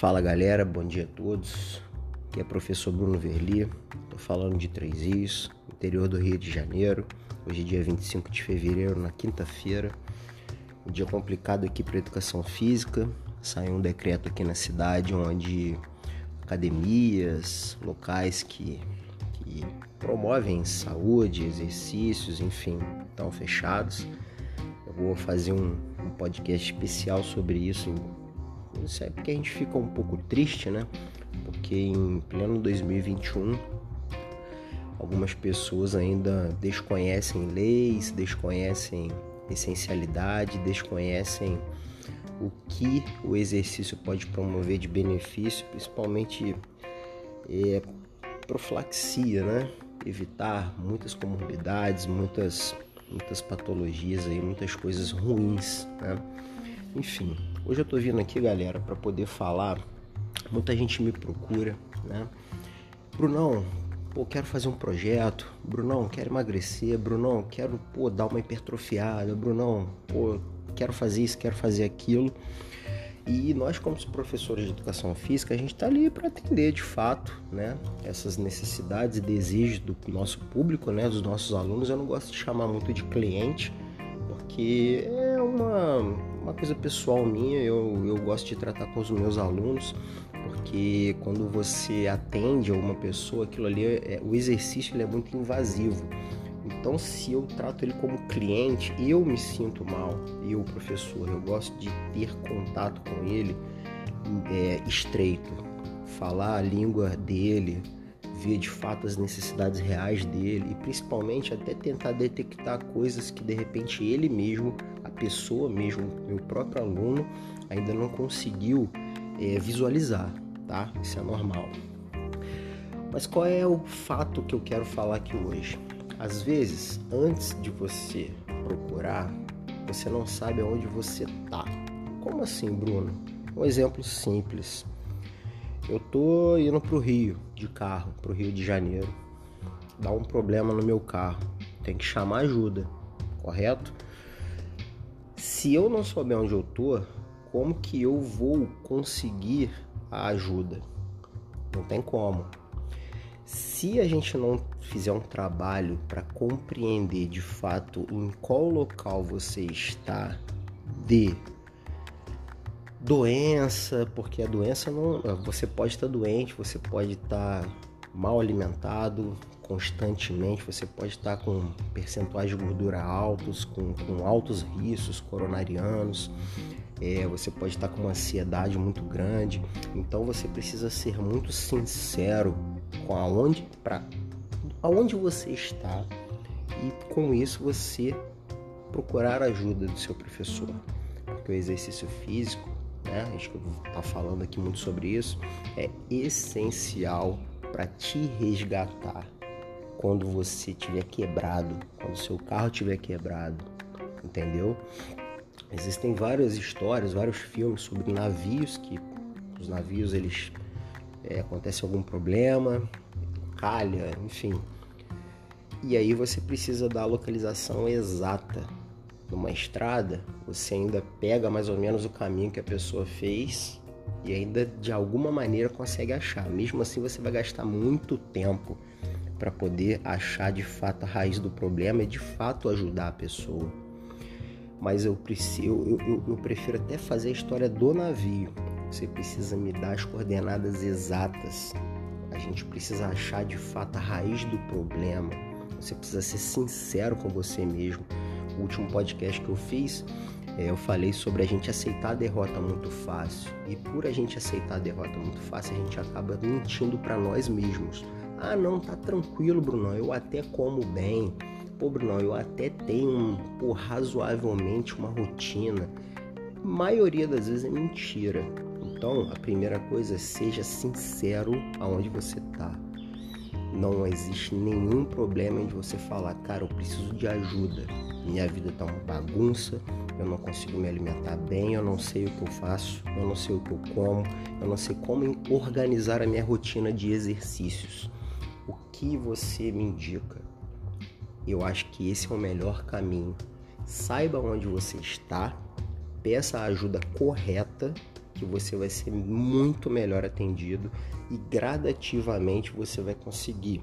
Fala galera, bom dia a todos. Aqui é professor Bruno Verli, estou falando de Três Rios, interior do Rio de Janeiro. Hoje é dia 25 de fevereiro, na quinta-feira. Um dia complicado aqui para educação física. Saiu um decreto aqui na cidade onde academias, locais que, que promovem saúde, exercícios, enfim, estão fechados. Eu vou fazer um, um podcast especial sobre isso isso é porque a gente fica um pouco triste, né? Porque em pleno 2021 algumas pessoas ainda desconhecem leis, desconhecem essencialidade, desconhecem o que o exercício pode promover de benefício, principalmente é, profilaxia, né? Evitar muitas comorbidades, muitas, muitas patologias aí, muitas coisas ruins, né? Enfim, hoje eu tô vindo aqui, galera, para poder falar. Muita gente me procura, né? Brunão, pô, quero fazer um projeto. Brunão, quero emagrecer. Brunão, quero, pô, dar uma hipertrofiada. Brunão, pô, quero fazer isso, quero fazer aquilo. E nós, como professores de educação física, a gente está ali para atender de fato né, essas necessidades e desejos do nosso público, né, dos nossos alunos. Eu não gosto de chamar muito de cliente, porque é uma, uma coisa pessoal minha, eu, eu gosto de tratar com os meus alunos, porque quando você atende a uma pessoa, aquilo ali, é, o exercício ele é muito invasivo. Então, se eu trato ele como cliente, eu me sinto mal, eu, professor, eu gosto de ter contato com ele é, estreito, falar a língua dele, ver de fato as necessidades reais dele e principalmente até tentar detectar coisas que de repente ele mesmo, pessoa mesmo, meu próprio aluno, ainda não conseguiu é, visualizar, tá? Isso é normal. Mas qual é o fato que eu quero falar aqui hoje? Às vezes, antes de você procurar, você não sabe aonde você tá. Como assim, Bruno? Um exemplo simples. Eu tô indo pro Rio de carro, pro Rio de Janeiro. Dá um problema no meu carro. Tem que chamar ajuda, correto? Se eu não souber onde eu tô, como que eu vou conseguir a ajuda? Não tem como. Se a gente não fizer um trabalho para compreender de fato em qual local você está de doença, porque a doença não. Você pode estar doente, você pode estar mal alimentado constantemente, você pode estar com percentuais de gordura altos, com, com altos riscos coronarianos, é, você pode estar com uma ansiedade muito grande. Então você precisa ser muito sincero com aonde, para aonde você está e com isso você procurar ajuda do seu professor. Porque o exercício físico né? A gente está falando aqui muito sobre isso, é essencial para te resgatar quando você tiver quebrado, quando seu carro tiver quebrado, entendeu? Existem várias histórias, vários filmes sobre navios que os navios eles é, acontece algum problema, calha, enfim. E aí você precisa da localização exata numa estrada, você ainda pega mais ou menos o caminho que a pessoa fez e ainda de alguma maneira consegue achar. Mesmo assim, você vai gastar muito tempo para poder achar de fato a raiz do problema e de fato ajudar a pessoa. Mas eu, preciso, eu, eu, eu prefiro até fazer a história do navio. Você precisa me dar as coordenadas exatas. A gente precisa achar de fato a raiz do problema. Você precisa ser sincero com você mesmo o último podcast que eu fiz, é, eu falei sobre a gente aceitar a derrota muito fácil. E por a gente aceitar a derrota muito fácil, a gente acaba mentindo para nós mesmos. Ah, não, tá tranquilo, Bruno, eu até como bem. Pô, Bruno, eu até tenho pô, razoavelmente uma rotina. A maioria das vezes é mentira. Então, a primeira coisa é seja sincero aonde você tá. Não existe nenhum problema em você falar, cara, eu preciso de ajuda minha vida tá uma bagunça, eu não consigo me alimentar bem, eu não sei o que eu faço, eu não sei o que eu como, eu não sei como organizar a minha rotina de exercícios. O que você me indica? Eu acho que esse é o melhor caminho. Saiba onde você está, peça a ajuda correta, que você vai ser muito melhor atendido e gradativamente você vai conseguir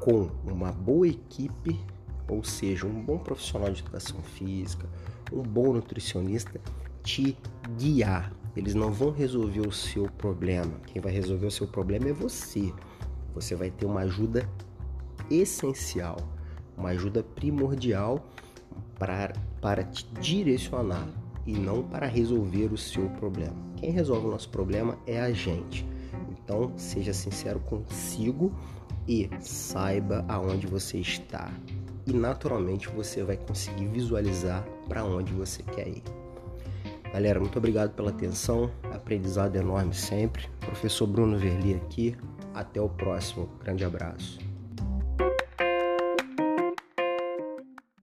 com uma boa equipe, ou seja, um bom profissional de educação física, um bom nutricionista te guiar. Eles não vão resolver o seu problema. Quem vai resolver o seu problema é você. Você vai ter uma ajuda essencial, uma ajuda primordial para, para te direcionar e não para resolver o seu problema. Quem resolve o nosso problema é a gente. Então, seja sincero consigo e saiba aonde você está. E naturalmente você vai conseguir visualizar para onde você quer ir. Galera, muito obrigado pela atenção. Aprendizado enorme sempre. Professor Bruno Verli aqui. Até o próximo. Grande abraço.